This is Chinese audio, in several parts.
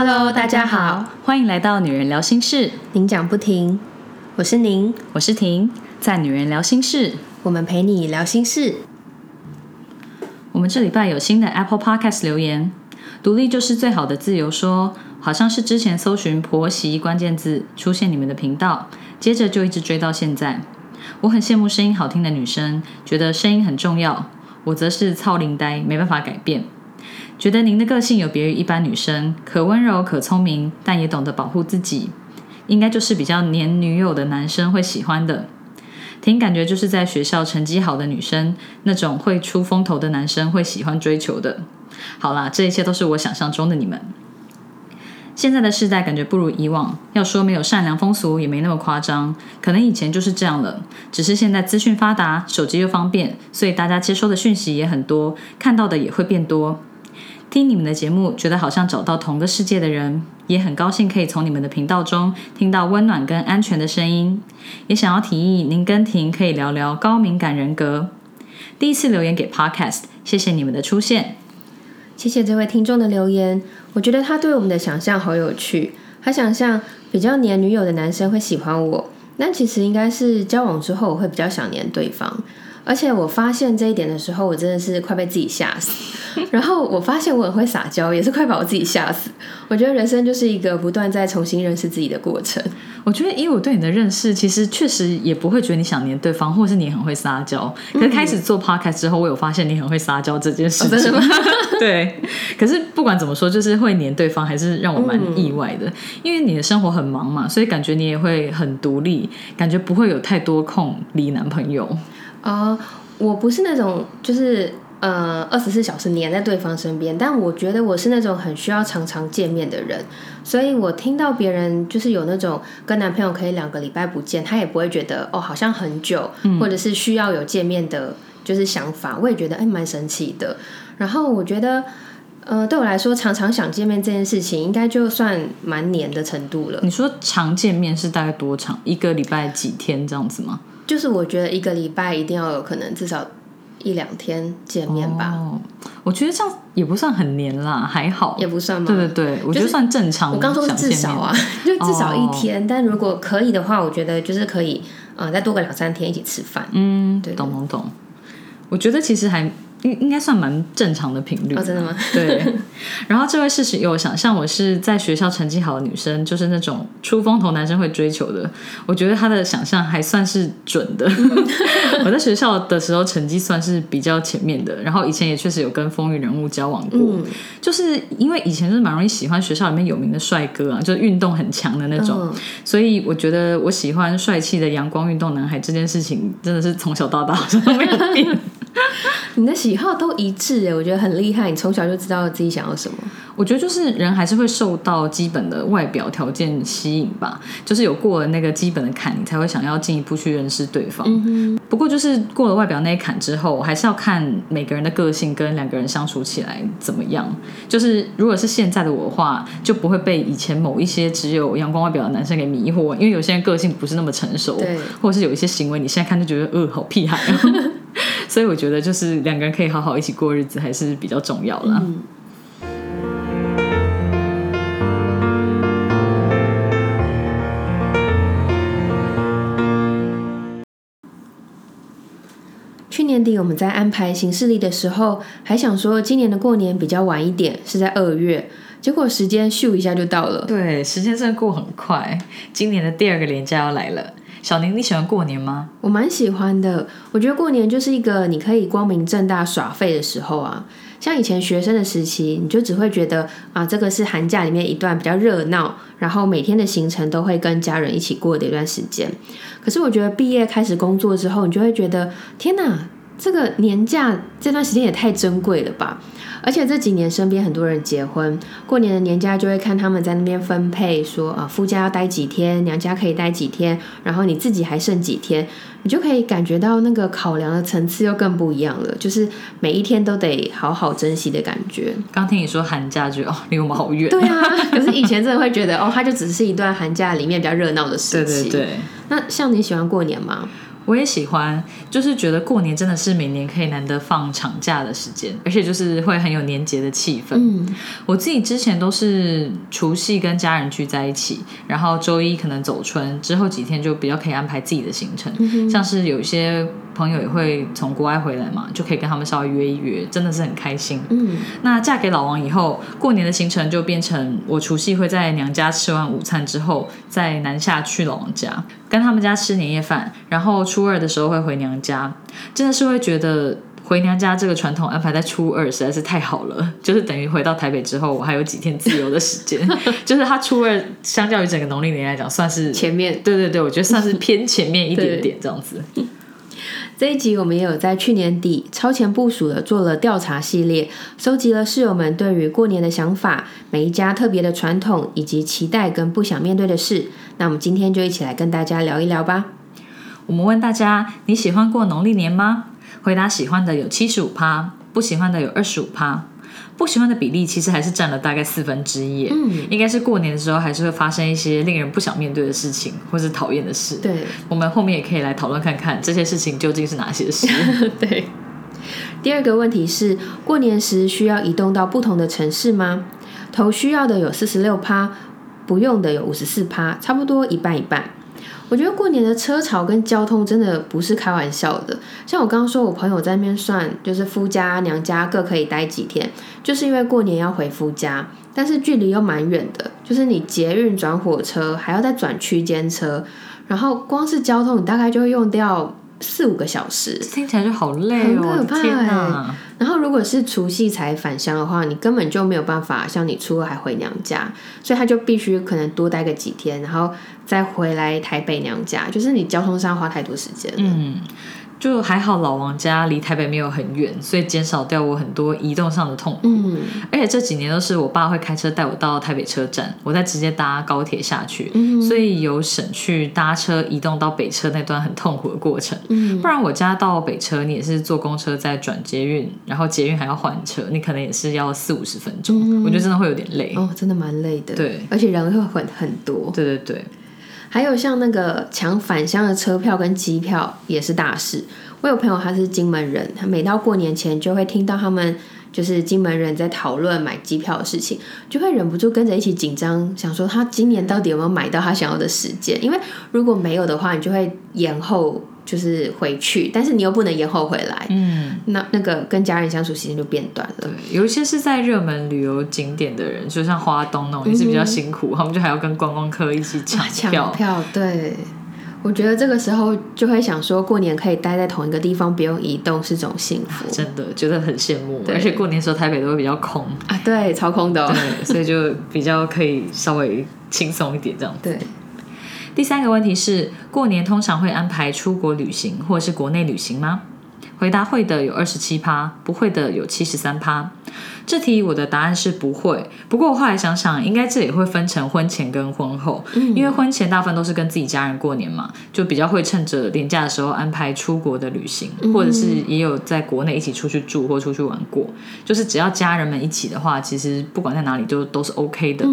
Hello，大家好，欢迎来到女人聊心事，您讲不停，我是您，我是婷，在女人聊心事，我们陪你聊心事。我们这礼拜有新的 Apple Podcast 留言，独立就是最好的自由说，好像是之前搜寻婆媳关键字出现你们的频道，接着就一直追到现在。我很羡慕声音好听的女生，觉得声音很重要。我则是操灵呆，没办法改变。觉得您的个性有别于一般女生，可温柔可聪明，但也懂得保护自己，应该就是比较黏女友的男生会喜欢的。挺感觉就是在学校成绩好的女生，那种会出风头的男生会喜欢追求的。好啦，这一切都是我想象中的你们。现在的世代感觉不如以往，要说没有善良风俗也没那么夸张，可能以前就是这样了。只是现在资讯发达，手机又方便，所以大家接收的讯息也很多，看到的也会变多。听你们的节目，觉得好像找到同个世界的人，也很高兴可以从你们的频道中听到温暖跟安全的声音。也想要提议您跟婷可以聊聊高敏感人格。第一次留言给 Podcast，谢谢你们的出现。谢谢这位听众的留言，我觉得他对我们的想象好有趣。他想象比较黏女友的男生会喜欢我，但其实应该是交往之后我会比较想黏对方。而且我发现这一点的时候，我真的是快被自己吓死。然后我发现我很会撒娇，也是快把我自己吓死。我觉得人生就是一个不断在重新认识自己的过程。我觉得，以我对你的认识，其实确实也不会觉得你想黏对方，或是你很会撒娇。可是开始做 podcast 之后，我有发现你很会撒娇这件事情。对。可是不管怎么说，就是会黏对方，还是让我蛮意外的。因为你的生活很忙嘛，所以感觉你也会很独立，感觉不会有太多空理男朋友。啊，我不是那种就是呃二十四小时黏在对方身边，但我觉得我是那种很需要常常见面的人，所以我听到别人就是有那种跟男朋友可以两个礼拜不见，他也不会觉得哦好像很久，或者是需要有见面的，就是想法，我也觉得哎蛮神奇的。然后我觉得呃对我来说，常常想见面这件事情，应该就算蛮黏的程度了。你说常见面是大概多长？一个礼拜几天这样子吗？就是我觉得一个礼拜一定要有可能至少一两天见面吧。哦，我觉得这样也不算很黏啦，还好，也不算吗？对对对，我觉得算正常。我刚说至少啊，就至少一天。但如果可以的话，我觉得就是可以啊，再多个两三天一起吃饭。嗯，对，懂懂懂。我觉得其实还。应应该算蛮正常的频率，真的吗？对。然后这位事实有想象我是在学校成绩好的女生，就是那种出风头男生会追求的。我觉得他的想象还算是准的。我在学校的时候成绩算是比较前面的，然后以前也确实有跟风云人物交往过。就是因为以前是蛮容易喜欢学校里面有名的帅哥啊，就是运动很强的那种，所以我觉得我喜欢帅气的阳光运动男孩这件事情，真的是从小到大好像都没有变。你的喜好都一致哎，我觉得很厉害。你从小就知道自己想要什么。我觉得就是人还是会受到基本的外表条件吸引吧，就是有过了那个基本的坎，你才会想要进一步去认识对方。不过就是过了外表那一坎之后，还是要看每个人的个性跟两个人相处起来怎么样。就是如果是现在的我的话，就不会被以前某一些只有阳光外表的男生给迷惑，因为有些人个性不是那么成熟，对，或者是有一些行为你现在看就觉得呃好屁孩。所以我觉得就是两个人可以好好一起过日子还是比较重要啦。去年底我们在安排行事历的时候，还想说今年的过年比较晚一点，是在二月。结果时间咻一下就到了。对，时间真的过很快。今年的第二个年假要来了。小宁，你喜欢过年吗？我蛮喜欢的。我觉得过年就是一个你可以光明正大耍废的时候啊。像以前学生的时期，你就只会觉得啊，这个是寒假里面一段比较热闹，然后每天的行程都会跟家人一起过的一段时间。可是我觉得毕业开始工作之后，你就会觉得天哪，这个年假这段时间也太珍贵了吧！而且这几年身边很多人结婚，过年的年假就会看他们在那边分配，说啊夫家要待几天，娘家可以待几天，然后你自己还剩几天，你就可以感觉到那个考量的层次又更不一样了，就是每一天都得好好珍惜的感觉。刚听你说寒假，就哦离我们好远。对啊，可是以前真的会觉得哦，它就只是一段寒假里面比较热闹的事情。对对对。那像你喜欢过年吗？我也喜欢，就是觉得过年真的是每年可以难得放长假的时间，而且就是会很有年节的气氛。嗯，我自己之前都是除夕跟家人聚在一起，然后周一可能走春，之后几天就比较可以安排自己的行程，像是有一些朋友也会从国外回来嘛，就可以跟他们稍微约一约，真的是很开心。嗯，那嫁给老王以后，过年的行程就变成我除夕会在娘家吃完午餐之后，再南下去老王家，跟他们家吃年夜饭，然后初二的时候会回娘家，真的是会觉得。回娘家这个传统安排在初二实在是太好了，就是等于回到台北之后，我还有几天自由的时间。就是他初二相较于整个农历年来讲，算是前面对对对，我觉得算是偏前面一点点 这样子。这一集我们也有在去年底超前部署的做了调查系列，收集了室友们对于过年的想法，每一家特别的传统以及期待跟不想面对的事。那我们今天就一起来跟大家聊一聊吧。我们问大家：你喜欢过农历年吗？回答喜欢的有七十五趴，不喜欢的有二十五趴。不喜欢的比例其实还是占了大概四分之一。嗯，应该是过年的时候还是会发生一些令人不想面对的事情，或是讨厌的事。对，我们后面也可以来讨论看看这些事情究竟是哪些事。对。第二个问题是，过年时需要移动到不同的城市吗？投需要的有四十六趴，不用的有五十四趴，差不多一半一半。我觉得过年的车潮跟交通真的不是开玩笑的。像我刚刚说，我朋友在那边算，就是夫家娘家各可以待几天，就是因为过年要回夫家，但是距离又蛮远的，就是你捷运转火车还要再转区间车，然后光是交通你大概就会用掉。四五个小时，听起来就好累哦！很可怕！然后如果是除夕才返乡的话，你根本就没有办法像你初二还回娘家，所以他就必须可能多待个几天，然后再回来台北娘家，就是你交通上花太多时间了。嗯。就还好，老王家离台北没有很远，所以减少掉我很多移动上的痛苦。嗯，而且这几年都是我爸会开车带我到台北车站，我再直接搭高铁下去，所以有省去搭车移动到北车那段很痛苦的过程。嗯，不然我家到北车，你也是坐公车再转捷运，然后捷运还要换车，你可能也是要四五十分钟。我觉得真的会有点累哦，真的蛮累的。对，而且人会很很多。对对对。还有像那个抢返乡的车票跟机票也是大事。我有朋友他是金门人，他每到过年前就会听到他们就是金门人在讨论买机票的事情，就会忍不住跟着一起紧张，想说他今年到底有没有买到他想要的时间？因为如果没有的话，你就会延后。就是回去，但是你又不能延后回来，嗯，那那个跟家人相处时间就变短了。对，有一些是在热门旅游景点的人，就像花东那种，也是比较辛苦，他们就还要跟观光客一起抢票。票，对，我觉得这个时候就会想说，过年可以待在同一个地方，不用移动，是种幸福。真的觉得很羡慕，而且过年时候台北都会比较空啊，对，超空的，对，所以就比较可以稍微轻松一点这样。对。第三个问题是，过年通常会安排出国旅行或者是国内旅行吗？回答会的有二十七趴，不会的有七十三趴。这题我的答案是不会，不过我后来想想，应该这也会分成婚前跟婚后，因为婚前大部分都是跟自己家人过年嘛，就比较会趁着年假的时候安排出国的旅行，或者是也有在国内一起出去住或出去玩过，就是只要家人们一起的话，其实不管在哪里就都是 OK 的。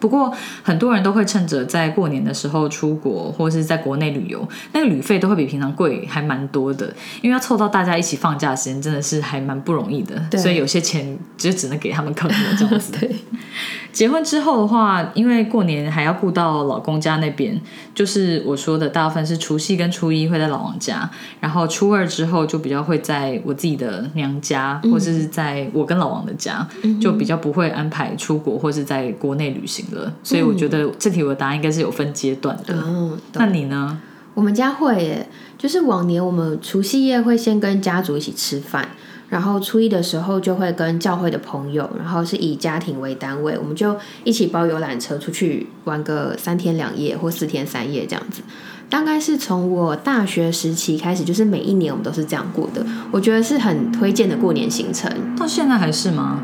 不过很多人都会趁着在过年的时候出国，或者是在国内旅游，那个旅费都会比平常贵，还蛮多的。因为要凑到大家一起放假的时间，真的是还蛮不容易的。所以有些钱就只能给他们坑了这样子。对。结婚之后的话，因为过年还要顾到老公家那边，就是我说的大部分是除夕跟初一会在老王家，然后初二之后就比较会在我自己的娘家，或者是在我跟老王的家，就比较不会安排出国或是在国内旅行了。所以我觉得这题我的答案应该是有分阶段的。那你呢？我们家会耶，就是往年我们除夕夜会先跟家族一起吃饭。然后初一的时候就会跟教会的朋友，然后是以家庭为单位，我们就一起包游览车出去玩个三天两夜或四天三夜这样子。大概是从我大学时期开始，就是每一年我们都是这样过的。我觉得是很推荐的过年行程。到现在还是吗？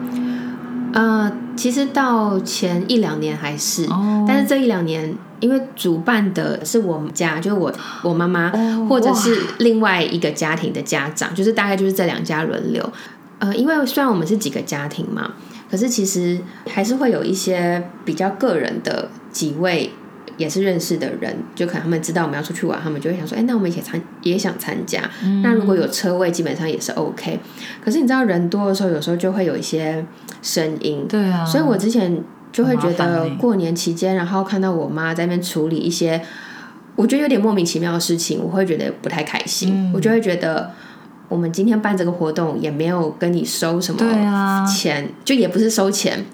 呃，其实到前一两年还是，但是这一两年。因为主办的是我们家，就是我我妈妈，或者是另外一个家庭的家长，就是大概就是这两家轮流。呃，因为虽然我们是几个家庭嘛，可是其实还是会有一些比较个人的几位也是认识的人，就可能他们知道我们要出去玩，他们就会想说，哎，那我们也参也想参加。那如果有车位，基本上也是 OK。可是你知道人多的时候，有时候就会有一些声音。对啊，所以我之前就会觉得过年期间，然后看到我妈在那边处理一些我觉得有点莫名其妙的事情，我会觉得不太开心。我就会觉得我们今天办这个活动也没有跟你收什么钱，就也不是收钱。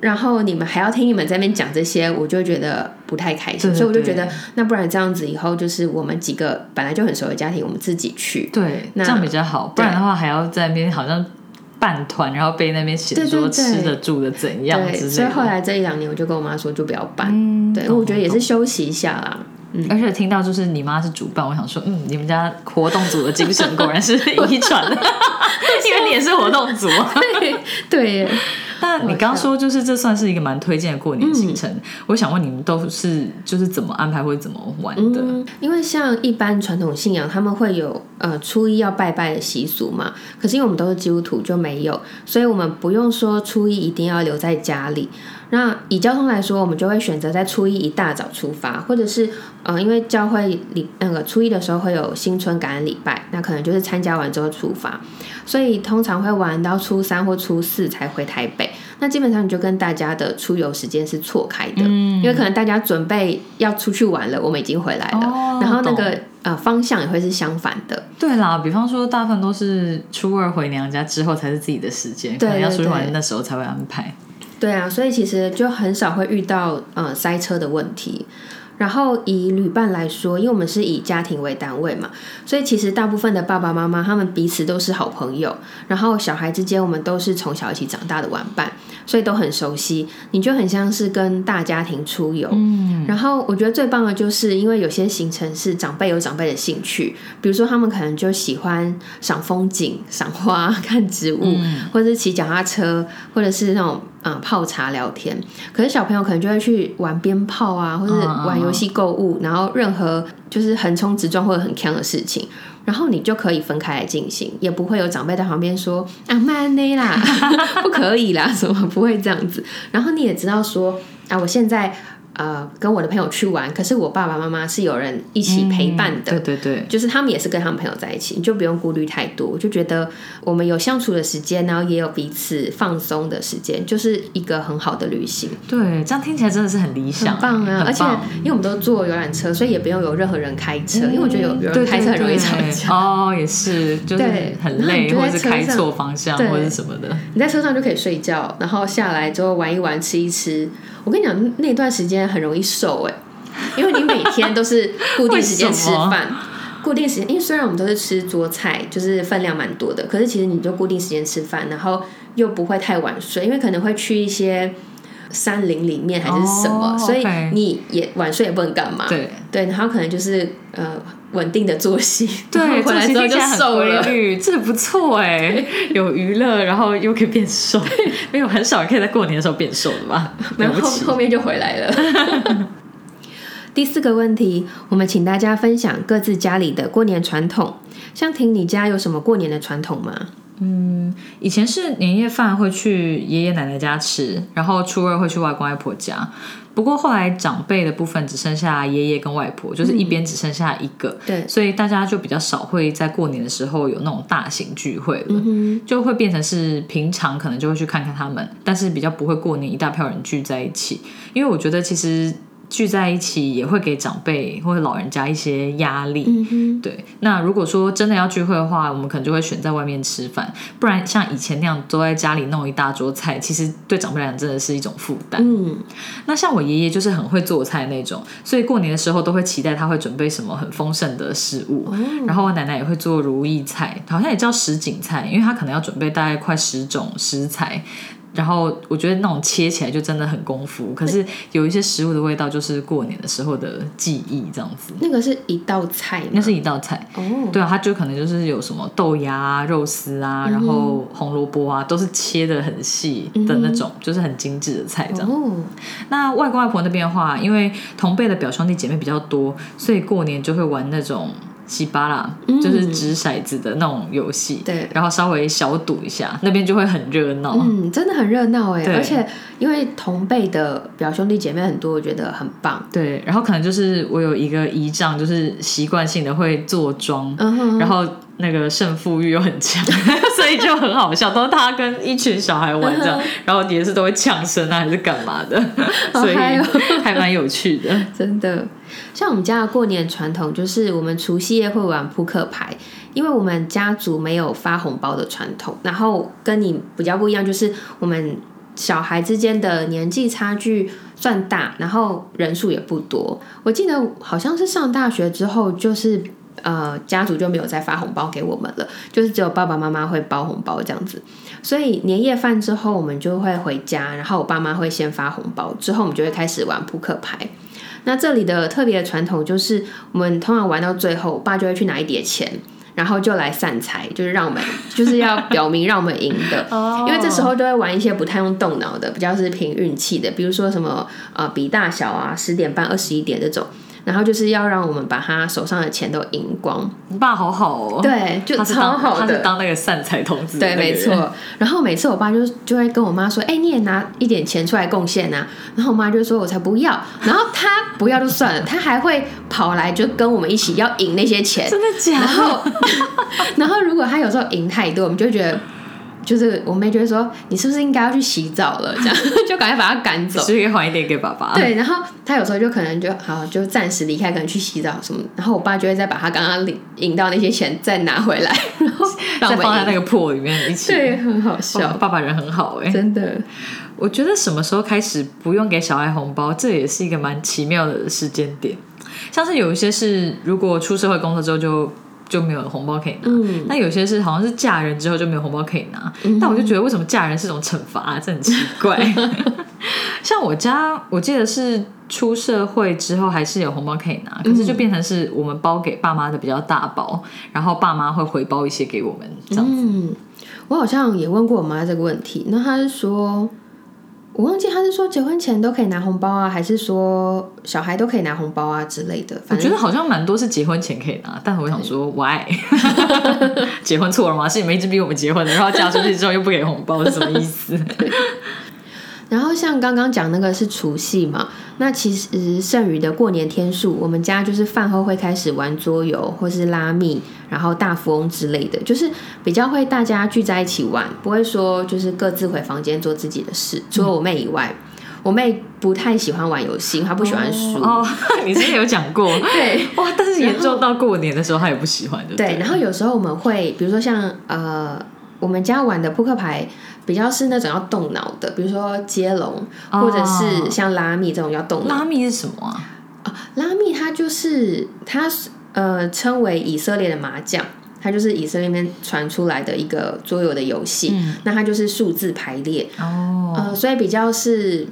然后你们还要听你们在那边讲这些，我就会觉得不太开心，对对所以我就觉得，那不然这样子以后就是我们几个本来就很熟的家庭，我们自己去。对，那这样比较好，不然的话还要在那边好像办团，然后被那边写说吃的住的怎样对，之类的。所以后来这一两年我就跟我妈说，就不要办。嗯，对，我觉得也是休息一下啦。而且听到就是你妈是主办，我想说，嗯，你们家活动组的精神果然是遗传的，因为你也是活动组。对对耶，那你刚刚说就是这算是一个蛮推荐的过年行程，我想问你们都是就是怎么安排或者怎么玩的？嗯，因为像一般传统信仰，他们会有呃初一要拜拜的习俗嘛。可是因为我们都是基督徒，就没有，所以我们不用说初一一定要留在家里。那以交通来说，我们就会选择在初一一大早出发，或者是呃，因为教会礼那个初一的时候会有新春感恩礼拜，那可能就是参加完之后出发，所以通常会玩到初三或初四才回台北。那基本上你就跟大家的出游时间是错开的，因为可能大家准备要出去玩了，我们已经回来了，哦然后那个呃方向也会是相反的。对啦，比方说大部分都是初二回娘家之后才是自己的时间，可能要出去玩那时候才会安排。对啊，所以其实就很少会遇到呃塞车的问题。然后以旅伴来说，因为我们是以家庭为单位嘛，所以其实大部分的爸爸妈妈他们彼此都是好朋友，然后小孩之间我们都是从小一起长大的玩伴，所以都很熟悉。你就很像是跟大家庭出游。嗯，然后我觉得最棒的就是，因为有些行程是长辈有长辈的兴趣，比如说他们可能就喜欢赏风景、赏花、看植物，或者是骑脚踏车，或者是那种啊、呃泡茶聊天。可是小朋友可能就会去玩鞭炮啊，或者是玩游戏购物，然后任何就是横冲直撞或者很强的事情。然后你就可以分开来进行，也不会有长辈在旁边说啊慢内啦，不可以啦，什么不会这样子。然后你也知道说啊，我现在呃跟我的朋友去玩，可是我爸爸妈妈是有人一起陪伴的，对对对，就是他们也是跟他们朋友在一起，你就不用顾虑太多。我就觉得我们有相处的时间，然后也有彼此放松的时间，就是一个很好的旅行，对，这样听起来真的是很理想，很棒啊！而且因为我们都坐游览车，所以也不用有任何人开车，因为我觉得有有人开车很容易吵架。哦，也是，就是对很累，或者是开错方向，对或者什么的。你在车上就可以睡觉，然后下来之后玩一玩、吃一吃。我跟你讲，那段时间很容易瘦哎、因为你每天都是 固定时间吃饭，固定时间。因为虽然我们都是吃桌菜，就是分量蛮多的，可是其实你就固定时间吃饭，然后又不会太晚睡，因为可能会去一些山林里面还是什么，哦所以你也晚睡也不能干嘛。对对，然后可能就是呃稳定的作息，然对，回来之后就瘦了。这不错哎，有娱乐，然后又可以变瘦，没有很少可以在过年的时候变瘦的吧？然后后面就回来了。第四个问题，我们请大家分享各自家里的过年传统。像婷，你家有什么过年的传统吗？以前是年夜饭会去爷爷奶奶家吃，然后初二会去外公外婆家。不过后来长辈的部分只剩下爷爷跟外婆，就是一边只剩下一个，对，所以大家就比较少会在过年的时候有那种大型聚会了，就会变成是平常可能就会去看看他们，但是比较不会过年一大票人聚在一起，因为我觉得其实聚在一起也会给长辈或者老人家一些压力。嗯，对，那如果说真的要聚会的话，我们可能就会选在外面吃饭，不然像以前那样都在家里弄一大桌菜，其实对长辈来讲真的是一种负担。嗯，那像我爷爷就是很会做菜那种，所以过年的时候都会期待他会准备什么很丰盛的食物。然后我奶奶也会做如意菜，好像也叫什锦菜，因为她可能要准备大概快十种食材。然后我觉得那种切起来就真的很功夫，可是有一些食物的味道就是过年的时候的记忆这样子。那个是一道菜？那是一道菜，哦，对啊，它就可能就是有什么豆芽啊、肉丝啊，然后红萝卜啊，都是切的很细的那种，就是很精致的菜这样。哦，那外公外婆那边的话，因为同辈的表兄弟姐妹比较多，所以过年就会玩那种西巴啦，就是掷骰子的那种游戏，对。然后稍微小赌一下，那边就会很热闹。嗯，真的很热闹哎，对。而且因为同辈的表兄弟姐妹很多，我觉得很棒。对，然后可能就是我有一个姨丈，就是习惯性的会坐庄，嗯哼，然后那个胜负欲又很强，所以就很好笑，都是他跟一群小孩玩这样，然后也是都会呛声啊，还是干嘛的，所以还蛮有趣的。真的，像我们家的过年传统，就是我们除夕夜会玩扑克牌，因为我们家族没有发红包的传统，然后跟你比较不一样，就是我们小孩之间的年纪差距算大，然后人数也不多。我记得好像是上大学之后，就是呃家族就没有再发红包给我们了，就是只有爸爸妈妈会包红包这样子。所以年夜饭之后，我们就会回家，然后我爸妈会先发红包，之后我们就会开始玩扑克牌。那这里的特别的传统就是，我们通常玩到最后，我爸就会去拿一叠钱，然后就来散财，就是让我们就是要表明让我们赢的。哦因为这时候都会玩一些不太用动脑的，比较是凭运气的，比如说什么呃比大小啊，十点半、二十一点这种，然后就是要让我们把他手上的钱都赢光。你爸好好哦，对，就超当他是。当那个善财童子的对，没错。然后每次我爸就就会跟我妈说：“哎、你也拿一点钱出来贡献呐。”然后我妈就说：“我才不要。”然后他不要就算了，他还会跑来就跟我们一起要赢那些钱。真的假的？然后，然后如果他有时候赢太多，我们就会觉得，就是我妹就会说：“你是不是应该要去洗澡了？”这样 就赶快把他赶走。是不是可以还一点给爸爸？对，然后他有时候就可能就好，就暂时离开，可能去洗澡什么。然后我爸就会再把他刚刚领赢到那些钱再拿回来，然后 再放在那个破里面 一起。对，很好笑，爸爸人很好哎、真的。我觉得什么时候开始不用给小孩红包，这也是一个蛮奇妙的时间点。像是有一些是如果出社会工作之后就就没有红包可以拿，嗯，那有些是好像是嫁人之后就没有红包可以拿。但我就觉得为什么嫁人是种惩罚、啊，这很奇怪。像我家，我记得是出社会之后还是有红包可以拿，可是就变成是我们包给爸妈的比较大包，然后爸妈会回包一些给我们这样子。嗯，我好像也问过我妈这个问题，那她是说，我忘记他是说结婚前都可以拿红包啊，还是说小孩都可以拿红包啊之类的。我反正觉得好像蛮多是结婚前可以拿，但我想说，why？结婚错了吗？是你们一直逼我们结婚的，然后嫁出去之后又不给红包，是什么意思？然后像刚刚讲那个是除夕嘛，那其实剩余的过年天数，我们家就是饭后会开始玩桌游或是拉密，然后大富翁之类的，就是比较会大家聚在一起玩，不会说就是各自回房间做自己的事。除了我妹以外，我妹不太喜欢玩游戏，她不喜欢输。哦，你之前有讲过，对哇！但是严重到过年的时候，她也不喜欢的。对，然后有时候我们会，比如说像呃，我们家玩的扑克牌比较是那种要动脑的，比如说接龙，或者是像拉密这种要动脑。拉密是什么啊？啊拉密它就是它是呃称为以色列的麻将，它就是以色列那边传出来的一个桌游的游戏。那它就是数字排列，哦，呃，所以比较是。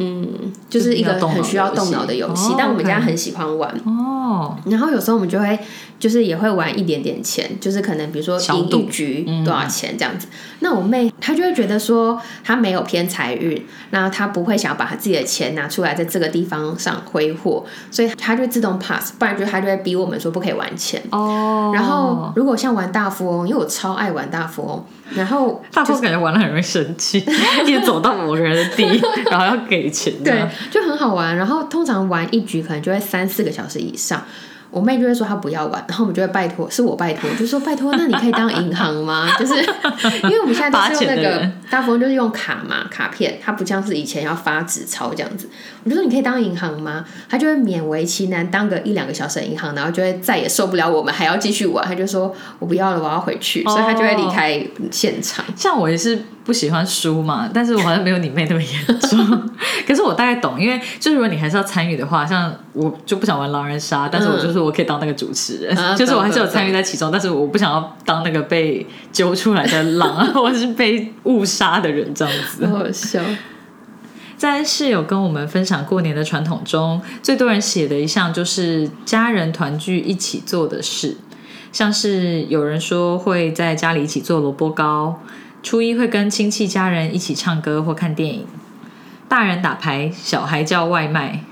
嗯，就是一个很需要动脑的游戏，哦但我们家很喜欢玩。哦，然后有时候我们就会就是也会玩一点点钱，就是可能比如说赢一局多少钱这样子。那我妹她就会觉得说她没有偏财运，那她不会想要把她自己的钱拿出来在这个地方上挥霍，所以她就会自动 pass，不然就她就会逼我们说不可以玩钱。哦，然后如果像玩大富翁，因为我超爱玩大富翁，然后大富翁感觉玩的很容易生气，一直走到某个人的地，然后要给钱。对，就很好玩。然后通常玩一局可能就会三四个小时以上。我妹就会说她不要玩，然后我们就会拜托，是我拜托，就说拜托，那你可以当银行吗？就是因为我们现在都是用那个大部分，就是用卡嘛，卡片，它不像是以前要发纸钞这样子。我就说你可以当银行吗？他就会勉为其难当个一两个小时的银行，然后就会再也受不了我们还要继续玩，他就说我不要了，我要回去，所以他就会离开现场。像我也是不喜欢输嘛，但是我好像没有你妹那么严重。可是我大概懂，因为就是如果你还是要参与的话，像我就不想玩狼人杀，但是我就是我可以当那个主持人，啊就是我还是有参与在其中，但是我不想要当那个被揪出来的狼啊，或者是被误杀的人这样子。好好笑，在室友跟我们分享过年的传统中，最多人写的一项就是家人团聚一起做的事，像是有人说会在家里一起做萝卜糕，初一会跟亲戚家人一起唱歌或看电影，大人打牌，小孩叫外卖，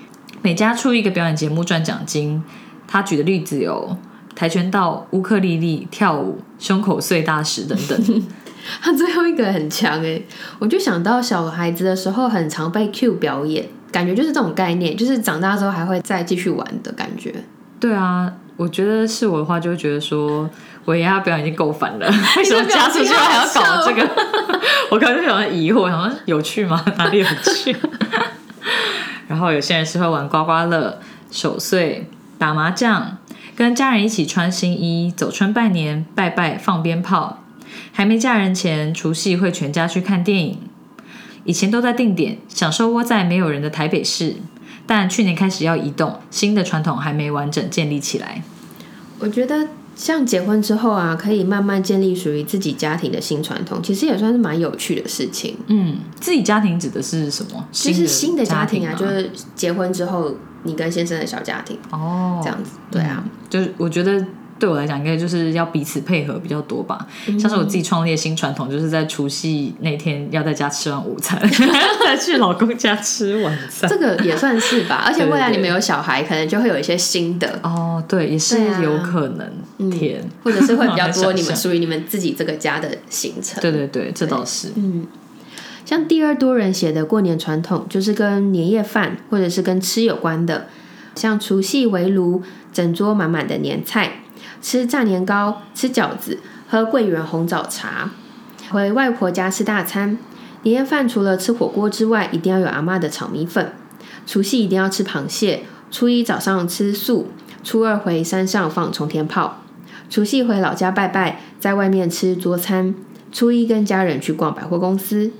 每家出一个表演节目赚奖金。他举的例子有跆拳道、乌克丽丽、跳舞、胸口碎大石等等。他最后一个很强哎，我就想到小孩子的时候很常被 Q 表演，感觉就是这种概念，就是长大之后还会再继续玩的感觉。对啊，我觉得是我的话，就会觉得说，我爷爷表演已经够烦了，为什么加出去还要搞这个？我可能就想疑惑，想说有趣吗？哪里有趣？然后有些人是会玩刮刮乐、守岁、打麻将，跟家人一起穿新衣、走春拜年、拜拜、放鞭炮。还没嫁人前，除夕会全家去看电影。以前都在定点享受窝在没有人的台北市，但去年开始要移动，新的传统还没完整建立起来。我觉得像结婚之后啊，可以慢慢建立属于自己家庭的新传统，其实也算是蛮有趣的事情。嗯，自己家庭指的是什么？就是新的家庭啊，就是结婚之后你跟先生的小家庭哦，这样子。对啊，就是我觉得。对我来讲，应该就是要彼此配合比较多吧。像是我自己创立的新传统，就是在除夕那天要在家吃完午餐，再去老公家吃晚餐。这个也算是吧。而且未来你们有小孩，可能就会有一些新的哦。对，也是有可能。天，或者是会比较 多你们属于你们自己这个家的行程。对对对，这倒是。嗯，像第二多人写的过年传统，就是跟年夜饭或者是跟吃有关的，像除夕围炉，整桌满满的年菜。吃炸年糕，吃饺子，喝桂圆红枣茶，回外婆家吃大餐。年夜饭除了吃火锅之外，一定要有阿妈的炒米粉。除夕一定要吃螃蟹。初一早上吃素，初二回山上放冲天炮。除夕回老家拜拜，在外面吃桌餐。初一跟家人去逛百货公司。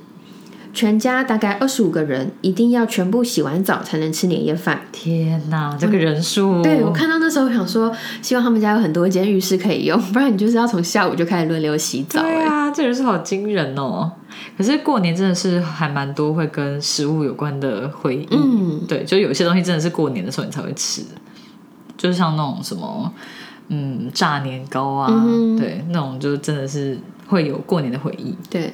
全家大概二十五个人，一定要全部洗完澡才能吃年夜饭。天哪，这个人数！对我看到那时候想说，希望他们家有很多间浴室可以用，不然你就是要从下午就开始轮流洗澡。对啊，这人数好惊人哦！可是过年真的是还蛮多会跟食物有关的回忆。嗯，对，就有些东西真的是过年的时候你才会吃，就是像那种什么，嗯，炸年糕啊，对，那种就真的是会有过年的回忆。对。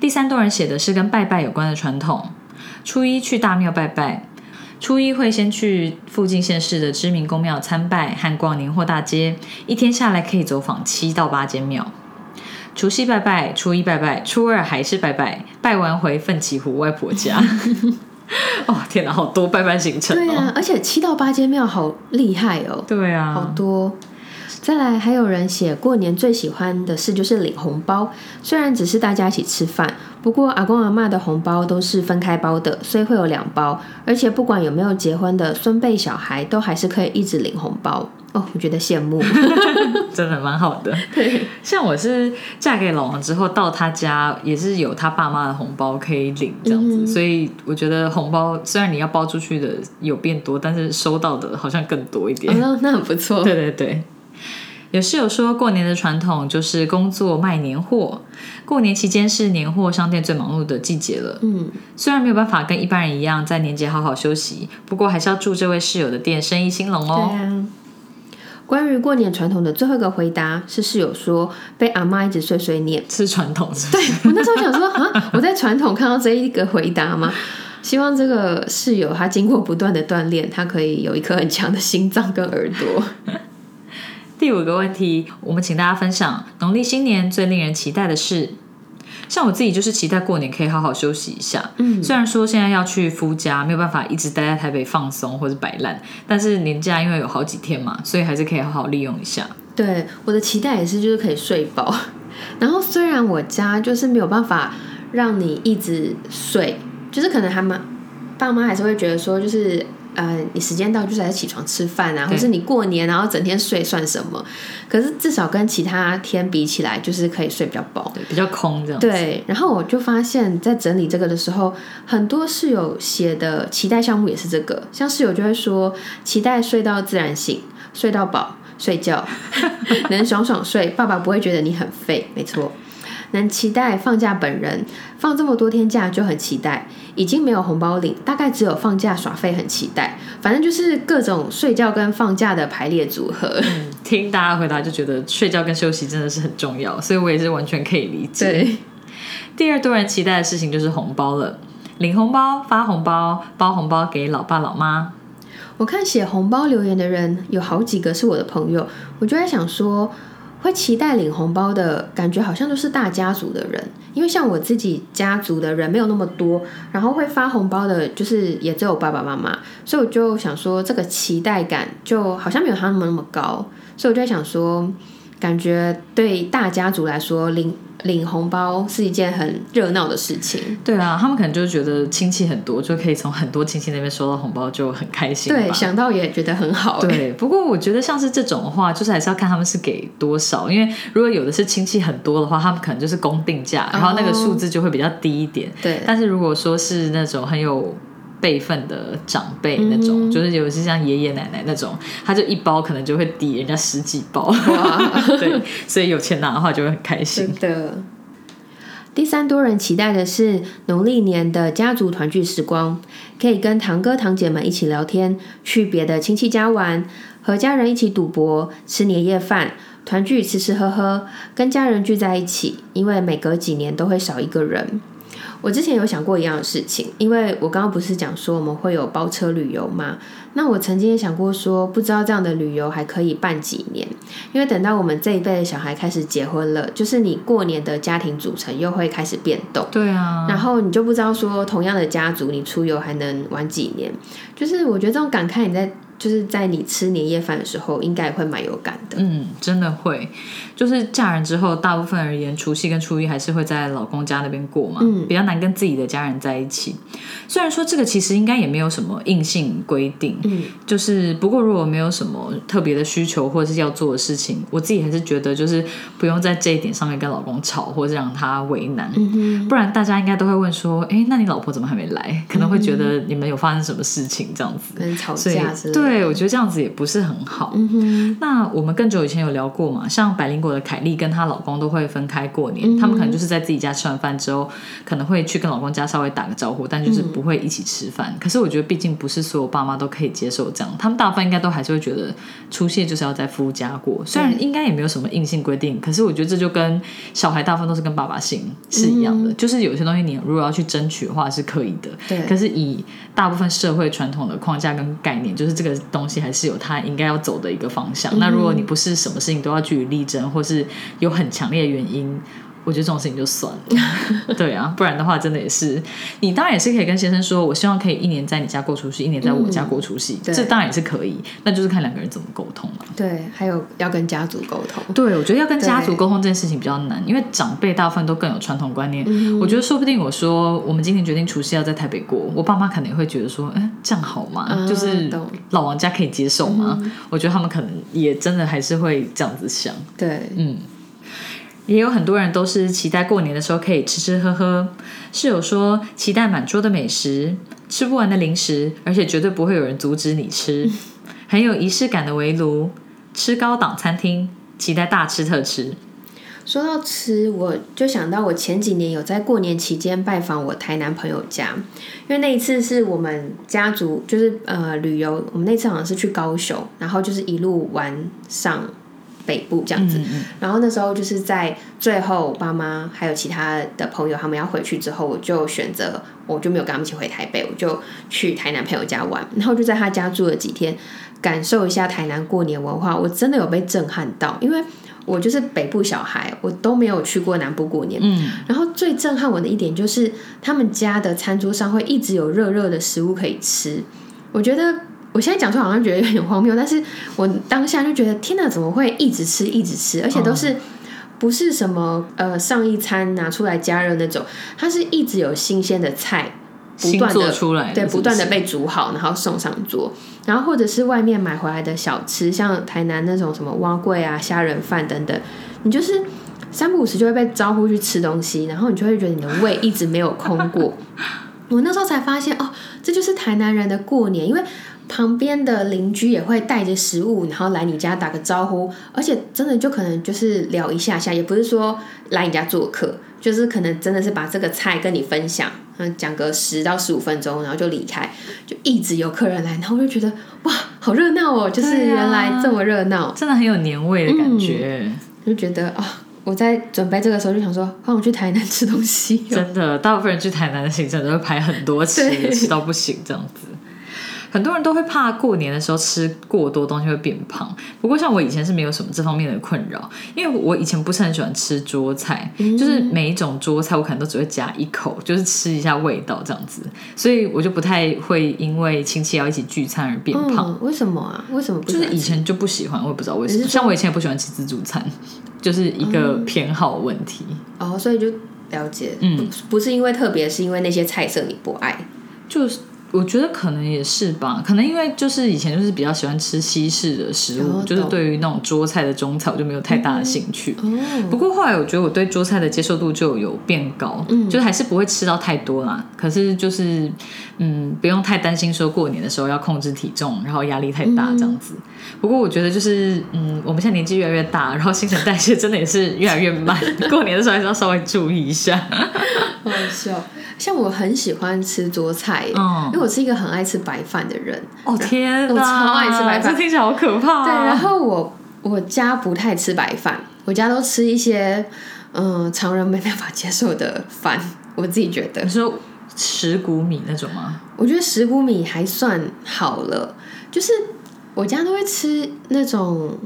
第三段人写的是跟拜拜有关的传统。初一去大庙拜拜，初一会先去附近县市的知名公庙参拜和逛年货大街，一天下来可以走访七到八间庙。除夕拜拜，初一拜拜，初二还是拜拜，拜完回奋起湖外婆家。哦，天哪，好多拜拜行程。对啊，而且七到八间庙好厉害哦。对啊，好多。再来，还有人写过年最喜欢的事就是领红包。虽然只是大家一起吃饭，不过阿公阿妈的红包都是分开包的，所以会有两包。而且不管有没有结婚的孙辈小孩，都还是可以一直领红包。哦，我觉得羡慕，真的蛮好的。对，像我是嫁给老王之后，到他家也是有他爸妈的红包可以领这样子，所以我觉得红包虽然你要包出去的有变多，但是收到的好像更多一点。哦，那很不错。对对对。有室友说过年的传统就是工作卖年货，过年期间是年货商店最忙碌的季节了。嗯，虽然没有办法跟一般人一样在年节好好休息，不过还是要祝这位室友的店生意兴隆哦。对啊。关于过年传统的最后一个回答是室友说被阿妈一直碎碎念，是传统。对我那时候想说啊，我在传统看到这一个回答吗？希望这个室友他经过不断的锻炼，他可以有一颗很强的心脏跟耳朵。第五个问题，我们请大家分享农历新年最令人期待的事。像我自己就是期待过年可以好好休息一下。嗯，虽然说现在要去夫家，没有办法一直待在台北放松或者摆烂，但是年假因为有好几天嘛，所以还是可以好好利用一下。对，我的期待也是就是可以睡饱。然后虽然我家就是没有办法让你一直睡，就是可能他们爸妈还是会觉得说就是。呃，你时间到就是来起床吃饭啊，或是你过年然后整天睡算什么？可是至少跟其他天比起来，就是可以睡比较饱，比较空这样。对，然后我就发现，在整理这个的时候，很多室友写的期待项目也是这个，像室友就会说，期待睡到自然醒，睡到饱，睡觉 能爽爽睡，爸爸不会觉得你很废，没错。能期待放假本人放这么多天假就很期待，已经没有红包领，大概只有放假耍费很期待。反正就是各种睡觉跟放假的排列组合。听大家回答就觉得睡觉跟休息真的是很重要，所以我也是完全可以理解。对，第二多人期待的事情就是红包了，领红包、发红包、包红包给老爸老妈。我看写红包留言的人有好几个是我的朋友，我就在想说，会期待领红包的感觉好像都是大家族的人，因为像我自己家族的人没有那么多，然后会发红包的，就是也只有爸爸妈妈，所以我就想说，这个期待感就好像没有他们那么高，所以我就在想说，感觉对大家族来说领。领红包是一件很热闹的事情。对啊，他们可能就觉得亲戚很多，就可以从很多亲戚那边收到红包，就很开心。对，想到也觉得很好。对，不过我觉得像是这种的话，就是还是要看他们是给多少，因为如果有的是亲戚很多的话，他们可能就是公定价，然后那个数字就会比较低一点。对，但是如果说是那种很有。辈分的长辈那种，就是有些像爷爷奶奶那种，他就一包可能就会抵人家十几包，对，所以有钱拿的话就会很开心。的。第三多人期待的是农历年的家族团聚时光，可以跟堂哥堂姐们一起聊天，去别的亲戚家玩，和家人一起赌博、吃年夜饭，团聚吃吃喝喝，跟家人聚在一起，因为每隔几年都会少一个人。我之前有想过一样的事情，因为我刚刚不是讲说我们会有包车旅游吗？那我曾经也想过说，不知道这样的旅游还可以办几年？因为等到我们这一辈的小孩开始结婚了，就是你过年的家庭组成又会开始变动。对啊，然后你就不知道说，同样的家族，你出游还能玩几年？就是我觉得这种感慨，你在。就是在你吃年夜饭的时候，应该会蛮有感的。嗯，真的会。就是嫁人之后，大部分而言，除夕跟初一还是会在老公家那边过嘛，比较难跟自己的家人在一起。虽然说这个其实应该也没有什么硬性规定，嗯，就是不过如果没有什么特别的需求或者是要做的事情，我自己还是觉得就是不用在这一点上面跟老公吵，或者让他为难。嗯不然大家应该都会问说，哎，那你老婆怎么还没来？可能会觉得你们有发生什么事情这样子，跟吵架之类。对，我觉得这样子也不是很好。嗯，那我们更久以前有聊过嘛？像百灵果的凯莉跟她老公都会分开过年，他们可能就是在自己家吃完饭之后，可能会去跟老公家稍微打个招呼，但就是不会一起吃饭。可是我觉得，毕竟不是所有爸妈都可以接受这样，他们大部分应该都还是会觉得出现就是要在夫家过。虽然应该也没有什么硬性规定，可是我觉得这就跟小孩大部分都是跟爸爸姓是一样的，就是有些东西你如果要去争取的话是可以的。对，可是以大部分社会传统的框架跟概念，就是这个东西。还是有他应该要走的一个方向。那如果你不是什么事情都要据理力争，或是有很强烈的原因。我觉得这种事情就算了，对啊，不然的话真的也是，你当然也是可以跟先生说，我希望可以一年在你家过除夕，一年在我家过除夕，这当然也是可以，那就是看两个人怎么沟通了。对，还有要跟家族沟通。对，我觉得要跟家族沟通这件事情比较难，因为长辈大部分都更有传统观念。我觉得说不定我说我们今天决定除夕要在台北过，我爸妈可能也会觉得说，哎，这样好吗？就是老王家可以接受吗？我觉得他们可能也真的还是会这样子想。对，嗯。也有很多人都是期待过年的时候可以吃吃喝喝，室友说期待满桌的美食，吃不完的零食，而且绝对不会有人阻止你吃，很有仪式感的围炉，吃高档餐厅，期待大吃特吃。说到吃，我就想到我前几年有在过年期间拜访我台南朋友家，因为那一次是我们家族就是呃旅游，我们那次好像是去高雄，然后就是一路玩上。北部这样子，然后那时候就是在最后，爸妈还有其他的朋友他们要回去之后，我就选择我就没有跟他们一起回台北，我就去台南朋友家玩，然后就在他家住了几天，感受一下台南过年文化，我真的有被震撼到，因为我就是北部小孩，我都没有去过南部过年，嗯，然后最震撼我的一点就是他们家的餐桌上会一直有热热的食物可以吃，我觉得。我现在讲出来好像觉得有点荒谬，但是我当下就觉得天哪，怎么会一直吃一直吃，而且都是不是什么呃上一餐拿出来加热那种，它是一直有新鲜的菜不断的出来，对，不断的被煮好，然后送上桌，然后或者是外面买回来的小吃，像台南那种什么蛙桂啊、虾仁饭等等，你就是三不五时就会被招呼去吃东西，然后你就会觉得你的胃一直没有空过。我那时候才发现哦，这就是台南人的过年，因为。旁边的邻居也会带着食物，然后来你家打个招呼，而且真的就可能就是聊一下下，也不是说来你家做客，就是可能真的是把这个菜跟你分享，嗯，讲个十到十五分钟，然后就离开，就一直有客人来，然后我就觉得哇，好热闹哦，就是原来这么热闹，真的很有年味的感觉，就觉得啊，我在准备这个时候就想说，换我去台南吃东西，真的，大部分人去台南的行程都会排很多次，吃到不行这样子。很多人都会怕过年的时候吃过多东西会变胖。不过像我以前是没有什么这方面的困扰，因为我以前不是很喜欢吃桌菜，就是每一种桌菜我可能都只会夹一口，就是吃一下味道这样子，所以我就不太会因为亲戚要一起聚餐而变胖。嗯，为什么啊？为什么不就是以前就不喜欢，我也不知道为什么。像我以前也不喜欢吃自助餐，就是一个偏好问题。哦，所以就了解，嗯不不是因为特别，是因为那些菜色你不爱。就是我觉得可能也是吧，可能因为就是以前就是比较喜欢吃西式的食物，哦就是懂对于那种桌菜的中菜我就没有太大的兴趣。哦，不过后来我觉得我对桌菜的接受度就有变高，嗯就是还是不会吃到太多啦。可是就是嗯，不用太担心说过年的时候要控制体重，然后压力太大这样子。不过我觉得就是嗯，我们现在年纪越来越大，然后新陈代谢真的也是越来越慢，过年的时候还是要稍微注意一下。好好笑。像我很喜欢吃桌菜，嗯因为我是一个很爱吃白饭的人。哦天哪，我超爱吃白饭这听起来好可怕、对，然后我我家不太吃白饭，我家都吃一些嗯常人没办法接受的饭。我自己觉得你，说石谷米那种吗？我觉得石谷米还算好了，就是我家都会吃那种。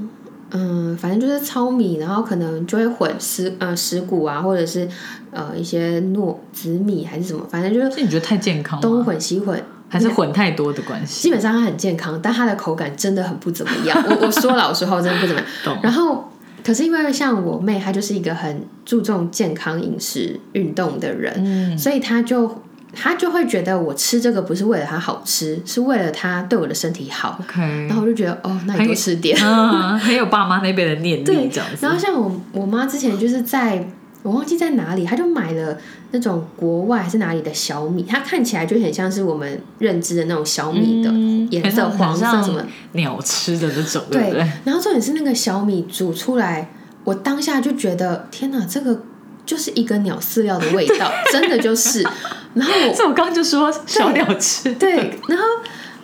嗯，反正就是糙米，然后可能就会混石呃石谷啊，或者是呃一些糯紫米还是什么，反正就是是你觉得太健康东？混西混，还是混太多的关系？基本上它很健康，但它的口感真的很不怎么样。我我说老实话，我真的不怎么样。懂然后，可是因为像我妹，她就是一个很注重健康饮食、运动的人，嗯，所以她就她就会觉得我吃这个不是为了它好吃，是为了它对我的身体好。OK，然后我就觉得哦，那你多吃点。嗯，很有爸妈那边的念对力这样子。然后像我我妈之前就是在我忘记在哪里，她就买了那种国外还是哪里的小米，它看起来就很像是我们认知的那种小米的嗯颜色，黄色什么。鸟吃的那种，对不对？然后重点是那个小米煮出来，我当下就觉得天哪，这个就是一个鸟饲料的味道，真的就是。然后我所以我刚刚就说小鸟吃，对，然后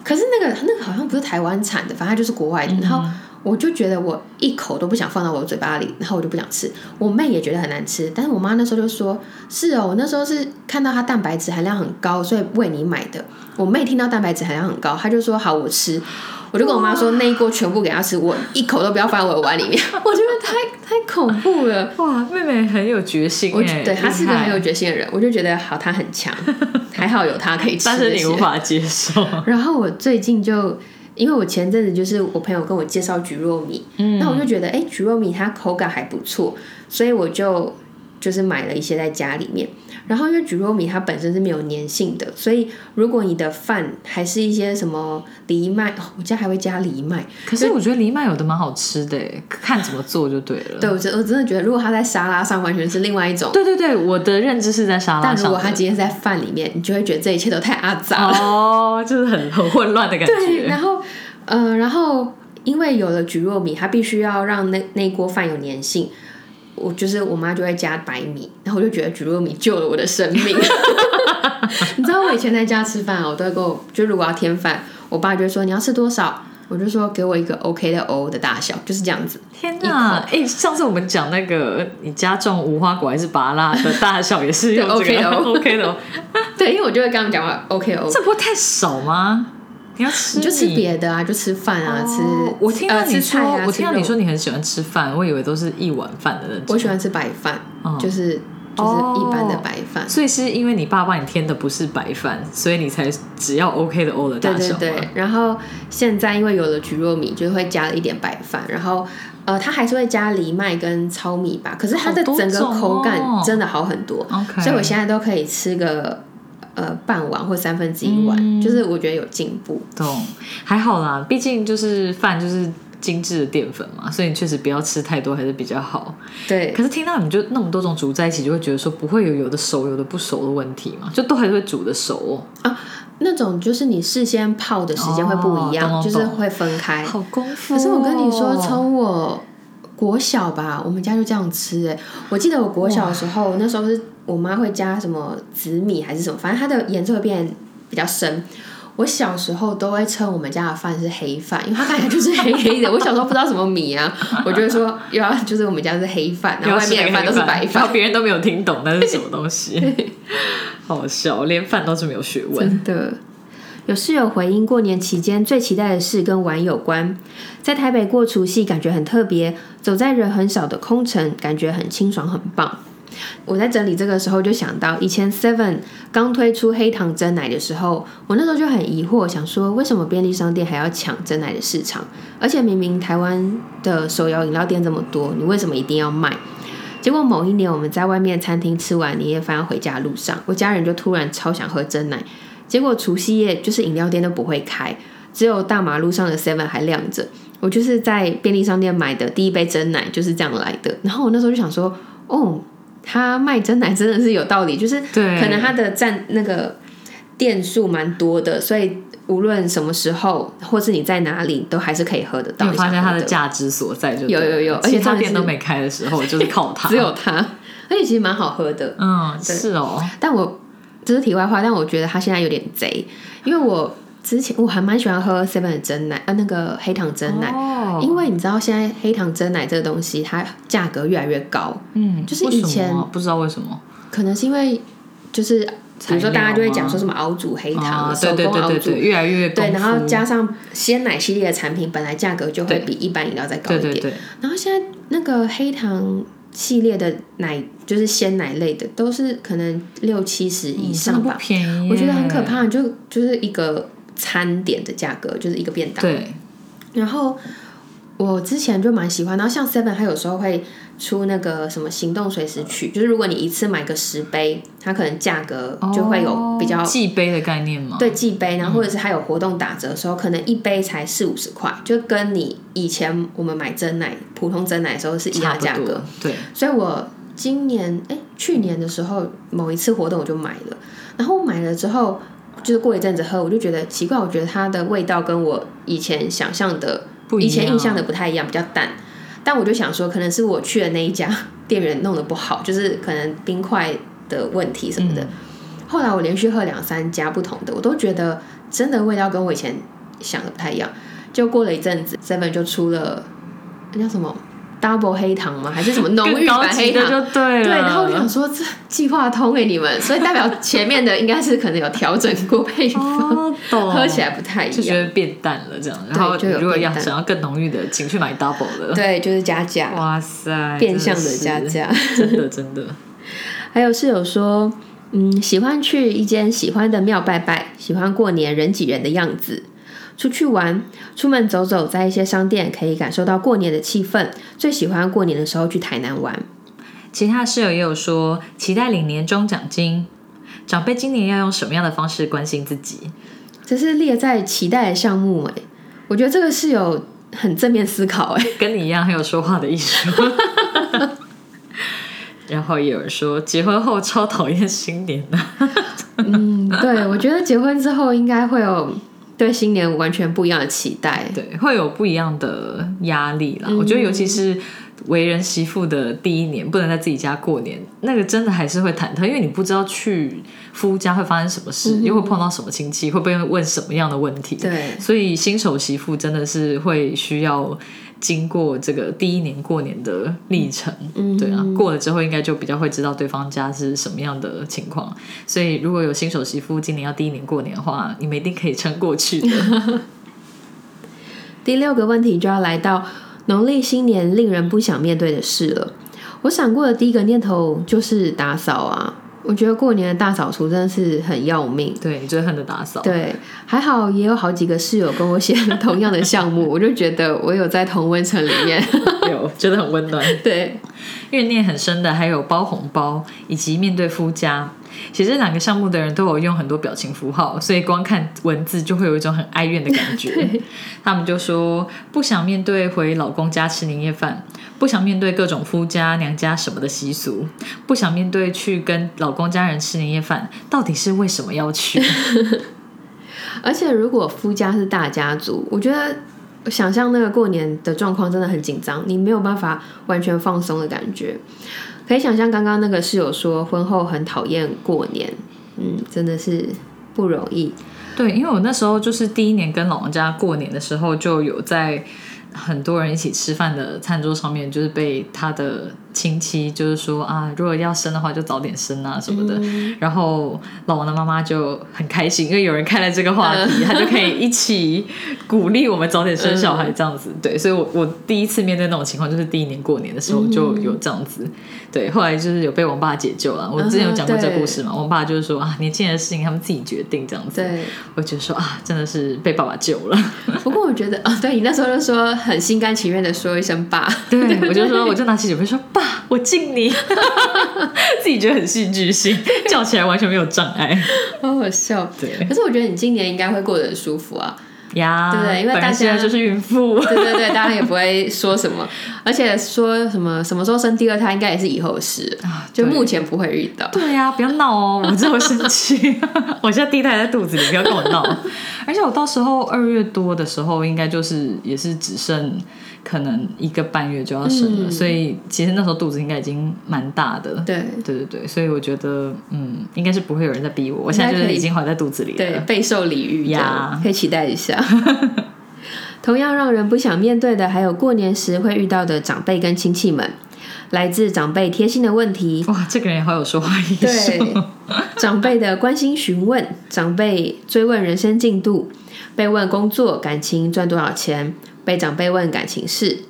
可是那个那个好像不是台湾产的，反正它就是国外的。然后我就觉得我一口都不想放到我的嘴巴里，然后我就不想吃。我妹也觉得很难吃，但是我妈那时候就说：“是哦，我那时候是看到它蛋白质含量很高，所以为你买的。”我妹听到蛋白质含量很高，她就说：“好，我吃。”我就跟我妈说那一锅全部给她吃，我一口都不要放在我的碗里面。我觉得太太恐怖了。哇，妹妹很有决心我哎，对她是个很有决心的人，我就觉得好，她很强，还好有她可以吃。但是你无。法接受，然后我最近就，因为我前阵子就是我朋友跟我介绍菊糯米，嗯。那我就觉得哎，菊糯米它口感还不错，所以我就就是买了一些在家里面。然后因为菊糯米它本身是没有粘性的，所以如果你的饭还是一些什么藜麦，哦我家还会加藜麦。可是我觉得藜麦有的蛮好吃的哎，看怎么做就对了。对我真我真的觉得，如果它在沙拉上，完全是另外一种。对对对，我的认知是在沙拉上。但如果它今天是在饭里面，你就会觉得这一切都太阿杂了。哦，就是很很混乱的感觉对，然后呃，然后因为有了菊糯米，它必须要让那那一锅饭有粘性。我就是我妈就会加白米，然后我就觉得菊糯米救了我的生命。你知道我以前在家吃饭啊，我都会跟我就如果要添饭，我爸就会说你要吃多少，我就说给我一个 OK 的 O 的大小，就是这样子。天哪！哎、上次我们讲那个你家种无花果还是拔辣的大小，也是用这个 OK 的 OK 的哦，对，因为我就会跟他们讲话 OK O，这不会太少吗？你要吃你就吃别的啊，就吃饭啊，吃哦我听到呃你说，我听到你说你很喜欢吃饭，我以为都是一碗饭的那种。我喜欢吃白饭，嗯就是就是一般的白饭。所以是因为你爸帮你添的不是白饭，所以你才只要 OK 的 O 的大小？对对对，然后现在因为有了菊糯米，就会加了一点白饭，然后呃，它还是会加藜麦跟糙米吧，可是它的整个口感哦真的好很多，OK 所以我现在都可以吃个呃半碗或三分之一碗，嗯就是我觉得有进步。懂，还好啦，毕竟就是饭就是精致的淀粉嘛，所以你确实不要吃太多还是比较好。对，可是听到你就那么多种煮在一起，就会觉得说不会有有的熟有的不熟的问题嘛，就都还是会煮的熟哦。那种就是你事先泡的时间会不一样，就是会分开。好功夫、哦可是我跟你说，从我国小吧，我们家就这样吃、哎，我记得我国小的时候，那时候是我妈会加什么紫米还是什么，反正它的颜色会变比较深。我小时候都会称我们家的饭是黑饭，因为它看起来就是黑黑的。我小时候不知道什么米啊，我就会说又要就是我们家是黑饭，然后 外面的饭都是白然后饭。别人都没有听懂那是什么东西，好笑，连饭都是没有学问。真的。有室友回应，过年期间最期待的事跟玩有关。在台北过除夕，感觉很特别，走在人很少的空城，感觉很清爽，很棒。我在整理这个时候就想到，以前 Seven 刚推出黑糖真奶的时候，我那时候就很疑惑，想说为什么便利商店还要抢真奶的市场？而且明明台湾的手摇饮料店这么多，你为什么一定要卖？结果某一年我们在外面餐厅吃完年夜饭回家路上，我家人就突然超想喝真奶。结果除夕夜就是饮料店都不会开，只有大马路上的 Seven 还亮着。我就是在便利商店买的第一杯真奶就是这样来的。然后我那时候就想说，哦，他卖真奶真的是有道理，就是可能他的占那个店数蛮多的，所以无论什么时候或是你在哪里，都还是可以喝得到。你发现它的价值所在，就有有有，而且他店都没开的时候，就是靠它，只有它，而且其实蛮好喝的。嗯，是哦。但我这是题外话，但我觉得他现在有点贼，因为我。之前我还蛮喜欢喝 Seven 的真奶，呃，那个黑糖真奶，因为你知道现在黑糖真奶这个东西，它价格越来越高，嗯，就是以前不知道为什么，可能是因为就是比如说大家就会讲说什么熬煮黑糖，手工熬煮越来越对，然后加上鲜奶系列的产品，本来价格就会比一般饮料再高一点，然后现在那个黑糖系列的奶，就是鲜奶类的，都是可能六七十以上吧，便宜，我觉得很可怕，就就是一个。餐点的价格就是一个便当。对。然后我之前就蛮喜欢，然后像 Seven，它有时候会出那个什么行动随时取，就是如果你一次买个十杯，它可能价格就会有比较计杯的概念嘛？对，计杯，然后或者是它有活动打折的时候，可能一杯才四五十块，就跟你以前我们买真奶普通真奶的时候是一样价格。对。所以我今年哎去年的时候某一次活动我就买了，然后我买了之后。就是过一阵子喝，我就觉得奇怪。我觉得它的味道跟我以前想象的、以前印象的不太一样，比较淡。但我就想说，可能是我去的那一家 店员弄得不好，就是可能冰块的问题什么的。后来我连续喝两三家不同的，我都觉得真的味道跟我以前想的不太一样。就过了一阵子，Seven 就出了那叫什么？double 黑糖吗？还是什么浓郁版黑糖？就对了。对，然后我想说，这计划通给你们，所以代表前面的应该是可能有调整过配方，喝起来不太一样，就觉得变淡了这样。然后如果要想要更浓郁的，请去买 double 的。对，就是加价。哇塞，变相的加价，真的真的。还有室友说，嗯，喜欢去一间喜欢的庙拜拜，喜欢过年人挤人的样子。出去玩，出门走走，在一些商店可以感受到过年的气氛。最喜欢过年的时候去台南玩。其他室友也有说，期待领年终奖金。长辈今年要用什么样的方式关心自己？这是列在期待的项目哎。我觉得这个室友很正面思考哎，跟你一样很有说话的艺术。然后也有人说，结婚后超讨厌新年的。嗯，对，我觉得结婚之后应该会有。对新年完全不一样的期待，对，会有不一样的压力啦。我觉得，尤其是为人媳妇的第一年，不能在自己家过年，那个真的还是会忐忑，因为你不知道去夫家会发生什么事，又会碰到什么亲戚，会被问什么样的问题。对，所以新手媳妇真的是会需要。经过这个第一年过年的历程，对啊，过了之后应该就比较会知道对方家是什么样的情况。所以如果有新手媳妇今年要第一年过年的话，你们一定可以撑过去的。第六个问题就要来到农历新年令人不想面对的事了。我想过的第一个念头就是打扫啊。我觉得过年的大扫除真的是很要命。对你最恨的打扫。对，还好也有好几个室友跟我写了同样的项目，我就觉得我有在同温层里面，有觉得很温暖。对，怨念很深的还有包红包以及面对夫家。写这两个项目的人都有用很多表情符号，所以光看文字就会有一种很哀怨的感觉。他们就说不想面对回老公家吃年夜饭，不想面对各种夫家娘家什么的习俗，不想面对去跟老公家人吃年夜饭，到底是为什么要去？而且如果夫家是大家族，我觉得想象那个过年的状况真的很紧张，你没有办法完全放松的感觉。可以想象，刚刚那个室友说婚后很讨厌过年，嗯，真的是不容易。对，因为我那时候就是第一年跟老人家过年的时候，就有在很多人一起吃饭的餐桌上面，就是被他的亲戚就是说啊，如果要生的话就早点生啊什么的。然后老王的妈妈就很开心，因为有人开了这个话题，他就可以一起鼓励我们早点生小孩这样子。对，所以我我第一次面对那种情况，就是第一年过年的时候就有这样子。对，后来就是有被我爸解救了。我之前有讲过这个故事嘛，我爸就是说啊，年轻人的事情他们自己决定这样子。对，我觉得说啊，真的是被爸爸救了。不过我觉得啊，对你那时候就说很心甘情愿的说一声爸，对 我就说我就拿起酒杯说爸，我敬你，自己觉得很戏剧性，叫起来完全没有障碍，好好笑。对，可是我觉得你今年应该会过得很舒服啊。呀，对不对？因为大家就是孕妇，对对对，大家也不会说什么，而且说什么什么时候生第二胎，应该也是以后的事啊，就目前不会遇到。对呀，不要闹哦，我真的会生气。我现在第一胎在肚子里，不要跟我闹。而且我到时候二月多的时候，应该就是也是只剩。可能一个半月就要生了，所以其实那时候肚子应该已经蛮大的。对对对对，所以我觉得嗯，应该是不会有人在逼我。我现在就是已经怀在肚子里了，对，备受礼遇呀，可以期待一下。同样让人不想面对的，还有过年时会遇到的长辈跟亲戚们，来自长辈贴心的问题。哇，这个人也好有说话艺术。对，长辈的关心询问，长辈追问人生进度，被问工作、感情赚多少钱。被长辈问感情事，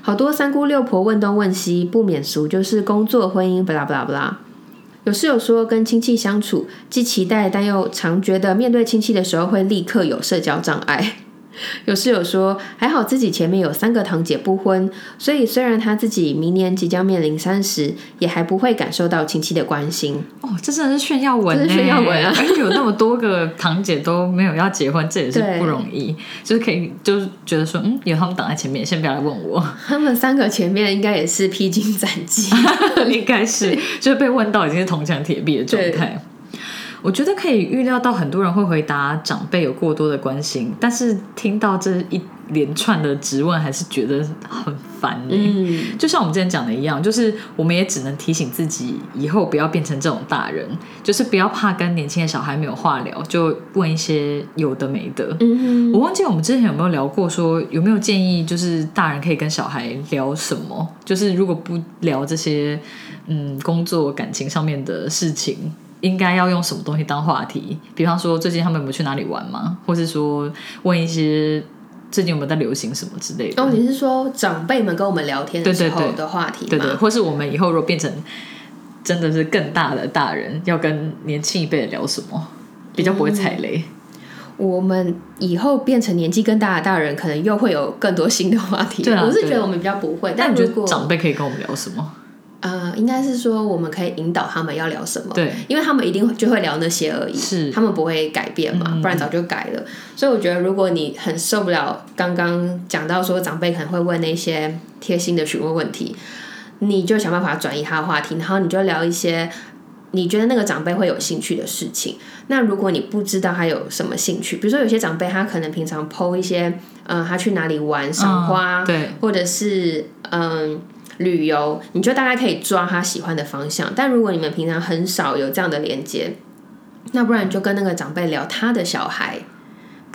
好多三姑六婆问东问西，不免俗就是工作、婚姻，巴拉巴拉巴拉。有室友说，跟亲戚相处，既期待但又常觉得面对亲戚的时候会立刻有社交障碍。有室友说，还好自己前面有三个堂姐不婚，所以虽然他自己明年即将面临三十，也还不会感受到亲戚的关心。哦，这真的是炫耀文，炫耀文啊！而且有那么多个堂姐都没有要结婚，这也是不容易。就是可以，就是觉得说，嗯，有他们挡在前面，先不要来问我。他们三个前面应该也是披荆斩棘，应该是就是被问到已经是铜墙铁壁的状态。我觉得可以预料到很多人会回答长辈有过多的关心，但是听到这一连串的质问，还是觉得很烦嗯，就像我们之前讲的一样，就是我们也只能提醒自己，以后不要变成这种大人，就是不要怕跟年轻的小孩没有话聊，就问一些有的没的。嗯，我忘记我们之前有没有聊过，说有没有建议，就是大人可以跟小孩聊什么？就是如果不聊这些，嗯，工作、感情上面的事情。应该要用什么东西当话题？比方说，最近他们有没有去哪里玩吗？或是说，问一些最近有没有在流行什么之类的？哦，你是说长辈们跟我们聊天的时候的话题对对，或是我们以后如果变成真的是更大的大人，要跟年轻一辈的聊什么，比较不会踩雷？我们以后变成年纪更大的大人，可能又会有更多新的话题。对啊，我是觉得我们比较不会。但你觉得长辈可以跟我们聊什么？呃，应该是说我们可以引导他们要聊什么，对，因为他们一定就会聊那些而已，是他们不会改变嘛，不然早就改了。所以我觉得，如果你很受不了刚刚讲到说长辈可能会问那些贴心的询问问题，你就想办法转移他的话题，然后你就聊一些你觉得那个长辈会有兴趣的事情。那如果你不知道他有什么兴趣，比如说有些长辈他可能平常剖一些，嗯，他去哪里玩赏花，对，或者是嗯。旅游，你就大概可以抓他喜欢的方向。但如果你们平常很少有这样的连接，那不然你就跟那个长辈聊他的小孩，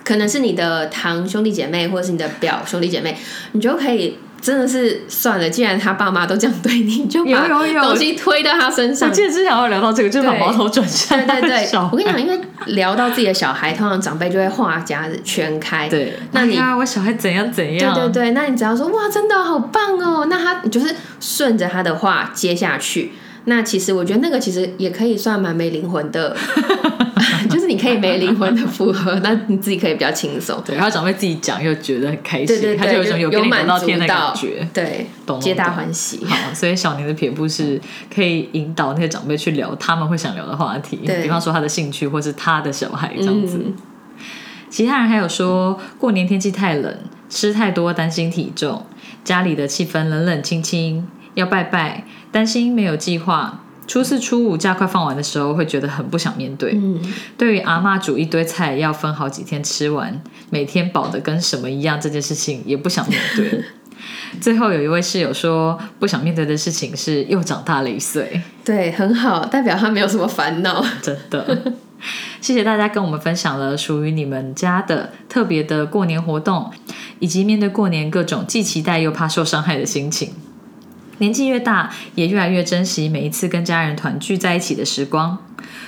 可能是你的堂兄弟姐妹，或者是你的表兄弟姐妹，你就可以。真的是算了，既然他爸妈都这样对你，就把东西推到他身上。我记得之前要聊到这个，就是把矛头转向。对对对，我跟你讲，因为聊到自己的小孩，通常长辈就会话匣子全开。对，那你我小孩怎样怎样？对对对，那你只要说哇，真的好棒哦，那他就是顺着他的话接下去。那其实我觉得那个其实也可以算蛮没灵魂的，就是你可以没灵魂的复合，那你自己可以比较轻松。对，然后长辈自己讲又觉得很开心，对对对，有种有满足的感觉，对，懂皆大欢喜。好，所以小宁的撇步是可以引导那些长辈去聊他们会想聊的话题，比方说他的兴趣或是他的小孩这样子。其他人还有说过年天气太冷，吃太多担心体重，家里的气氛冷冷清清，要拜拜。担心没有计划，初四初五假快放完的时候，会觉得很不想面对。嗯，对于阿妈煮一堆菜要分好几天吃完，每天饱的跟什么一样这件事情，也不想面对。最后有一位室友说，不想面对的事情是又长大了一岁。对，很好，代表他没有什么烦恼。真的，谢谢大家跟我们分享了属于你们家的特别的过年活动，以及面对过年各种既期待又怕受伤害的心情。年纪越大，也越来越珍惜每一次跟家人团聚在一起的时光。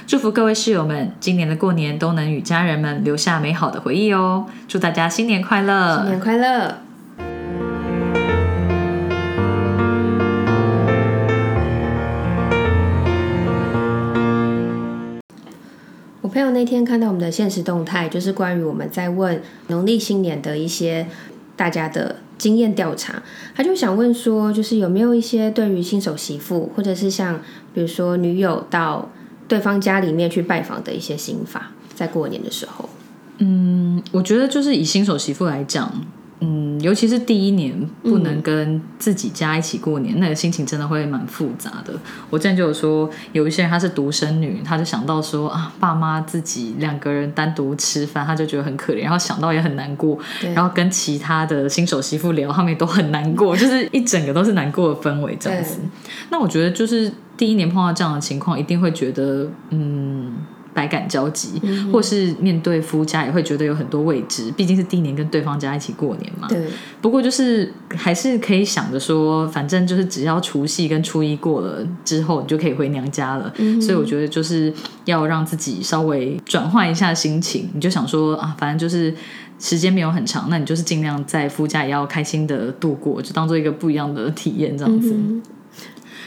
祝福各位室友们，今年的过年都能与家人们留下美好的回忆哦！祝大家新年快乐！新年快乐！我朋友那天看到我们的现实动态，就是关于我们在问农历新年的一些大家的经验调查，他就想问说，就是有没有一些对于新手媳妇，或者是像比如说女友到对方家里面去拜访的一些心法，在过年的时候。嗯，我觉得就是以新手媳妇来讲。嗯，尤其是第一年不能跟自己家一起过年，那个心情真的会蛮复杂的。我之前就有说，有一些人她是独生女，她就想到说啊，爸妈自己两个人单独吃饭，她就觉得很可怜，然后想到也很难过。然后跟其他的新手媳妇聊，他们也都很难过，就是一整个都是难过的氛围这样子。那我觉得就是第一年碰到这样的情况，一定会觉得嗯。百感交集，或是面对夫家也会觉得有很多未知，毕竟是第一年跟对方家一起过年嘛。对。不过就是还是可以想着说，反正就是只要除夕跟初一过了之后，你就可以回娘家了。所以我觉得就是要让自己稍微转换一下心情，你就想说啊，反正就是时间没有很长，那你就是尽量在夫家也要开心的度过，就当做一个不一样的体验这样子。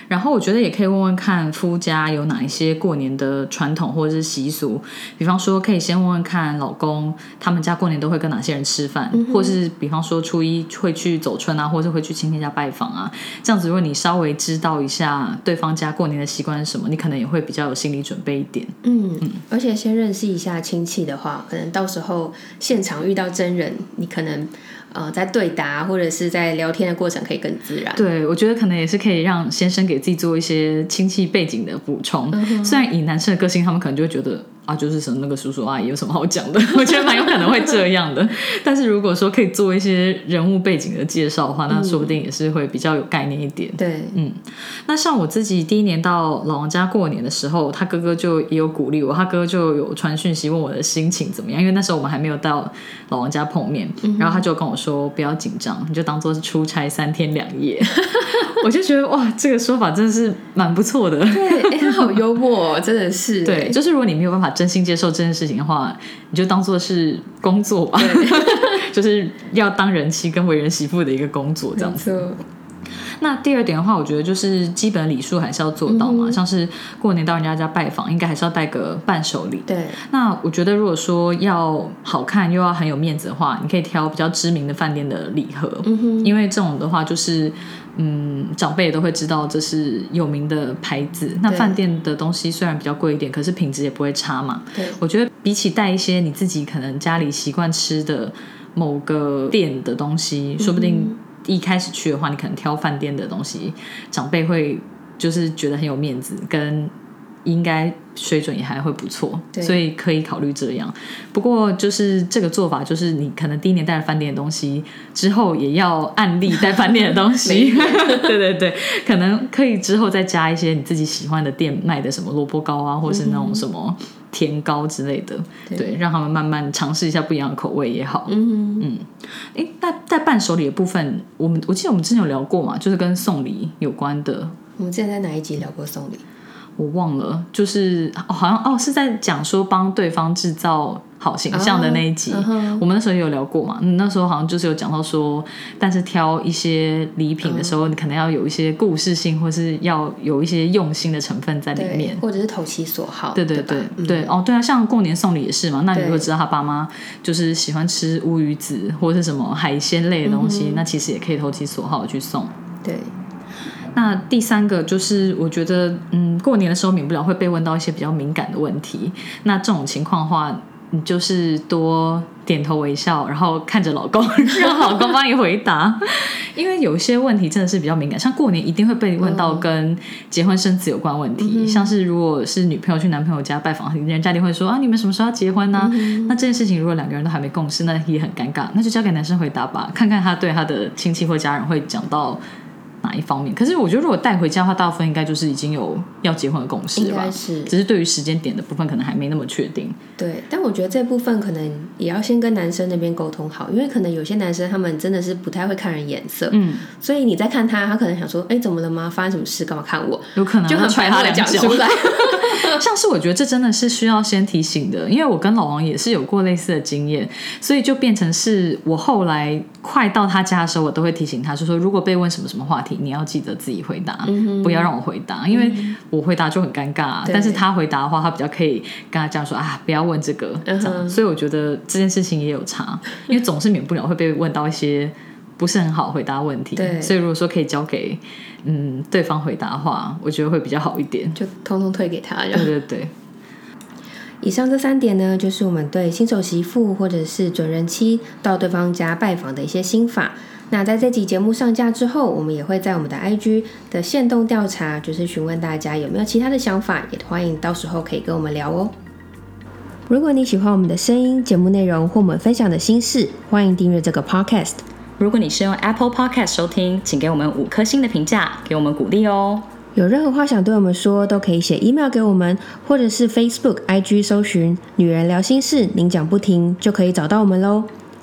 然后我觉得也可以问问看夫家有哪一些过年的传统或者是习俗，比方说可以先问问看老公他们家过年都会跟哪些人吃饭，或是比方说初一会去走春啊，或者会去亲戚家拜访啊，这样子如果你稍微知道一下对方家过年的习惯是什么，你可能也会比较有心理准备一点。嗯嗯，而且先认识一下亲戚的话，可能到时候现场遇到真人，你可能。呃，在对答或者是在聊天的过程可以更自然。对，我觉得可能也是可以让先生给自己做一些亲戚背景的补充。虽然以男生的个性，他们可能就会觉得。啊，就是什么那个叔叔阿姨有什么好讲的？我觉得蛮有可能会这样的。但是如果说可以做一些人物背景的介绍的话，那说不定也是会比较有概念一点。对，嗯。那像我自己第一年到老王家过年的时候，他哥哥就也有鼓励我，他哥哥就有传讯息问我的心情怎么样，因为那时候我们还没有到老王家碰面，然后他就跟我说不要紧张，你就当做是出差三天两夜。我就觉得哇，这个说法真的是蛮不错的。对，他好幽默，真的是。对，就是如果你没有办法。真心接受这件事情的话，你就当做是工作吧，就是要当人妻跟为人媳妇的一个工作这样子。那第二点的话，我觉得就是基本礼数还是要做到嘛，像是过年到人家家拜访，应该还是要带个伴手礼。对。那我觉得如果说要好看又要很有面子的话，你可以挑比较知名的饭店的礼盒，因为这种的话就是。嗯，长辈也都会知道这是有名的牌子。那饭店的东西虽然比较贵一点，可是品质也不会差嘛。对，我觉得比起带一些你自己可能家里习惯吃的某个店的东西，说不定一开始去的话，你可能挑饭店的东西，长辈会就是觉得很有面子，跟。应该水准也还会不错，所以可以考虑这样。不过就是这个做法，就是你可能第一年带了饭店的东西，之后也要案例带饭店的东西。对对对，可能可以之后再加一些你自己喜欢的店卖的什么萝卜糕啊，或是那种什么甜糕之类的。对，让他们慢慢尝试一下不一样的口味也好。嗯嗯。哎，那带伴手礼的部分，我们我记得我们之前有聊过嘛，就是跟送礼有关的。我们之前在哪一集聊过送礼？我忘了，就是好像哦，是在讲说帮对方制造好形象的那一集，我们那时候有聊过嘛？嗯那时候好像就是有讲到说，但是挑一些礼品的时候，你可能要有一些故事性，或是要有一些用心的成分在里面，或者是投其所好。对对对对哦，对啊，像过年送礼也是嘛。那你如果知道他爸妈就是喜欢吃乌鱼子或者是什么海鲜类的东西，那其实也可以投其所好去送。对。那第三个就是，我觉得，嗯，过年的时候免不了会被问到一些比较敏感的问题。那这种情况的话，你就是多点头微笑，然后看着老公，让老公帮你回答。因为有些问题真的是比较敏感，像过年一定会被问到跟结婚生子有关问题。像是如果是女朋友去男朋友家拜访，人家一定会说啊，你们什么时候要结婚呢？那这件事情如果两个人都还没共识，那也很尴尬。那就交给男生回答吧，看看他对他的亲戚或家人会讲到。哪一方面。可是我觉得如果带回家的话，大部分应该就是已经有要结婚的共识了吧？是只是对于时间点的部分，可能还没那么确定。对，但我觉得这部分可能也要先跟男生那边沟通好，因为可能有些男生他们真的是不太会看人眼色，嗯，所以你在看他，他可能想说，哎，怎么了吗？发生什么事？干嘛看我？有可能就很要踹他两脚。讲出来。像是我觉得这真的是需要先提醒的，因为我跟老王也是有过类似的经验，所以就变成是我后来快到他家的时候，我都会提醒他，就说如果被问什么什么话题，你要记得自己回答，不要让我回答，因为我回答就很尴尬、啊但是他回答的话，他比较可以跟他讲说啊，不要问这个，这样，嗯所以我觉得这件事情也有差，因为总是免不了会被问到一些。不是很好回答问题，对所以如果说可以交给嗯对方回答的话，我觉得会比较好一点。就通通推给他。对对对，以上这三点呢，就是我们对新手媳妇或者是准人妻到对方家拜访的一些心法。那在这集节目上架之后，我们也会在我们的 IG 的线动调查，就是询问大家有没有其他的想法，也欢迎到时候可以跟我们聊哦。如果你喜欢我们的声音、节目内容或我们分享的心事，欢迎订阅这个 Podcast。如果你是用 Apple Podcast 收听，请给我们五颗星的评价，给我们鼓励哦。有任何话想对我们说，都可以写 email 给我们，或者是 Facebook、IG 搜寻“女人聊心事”，您讲不停就可以找到我们喽。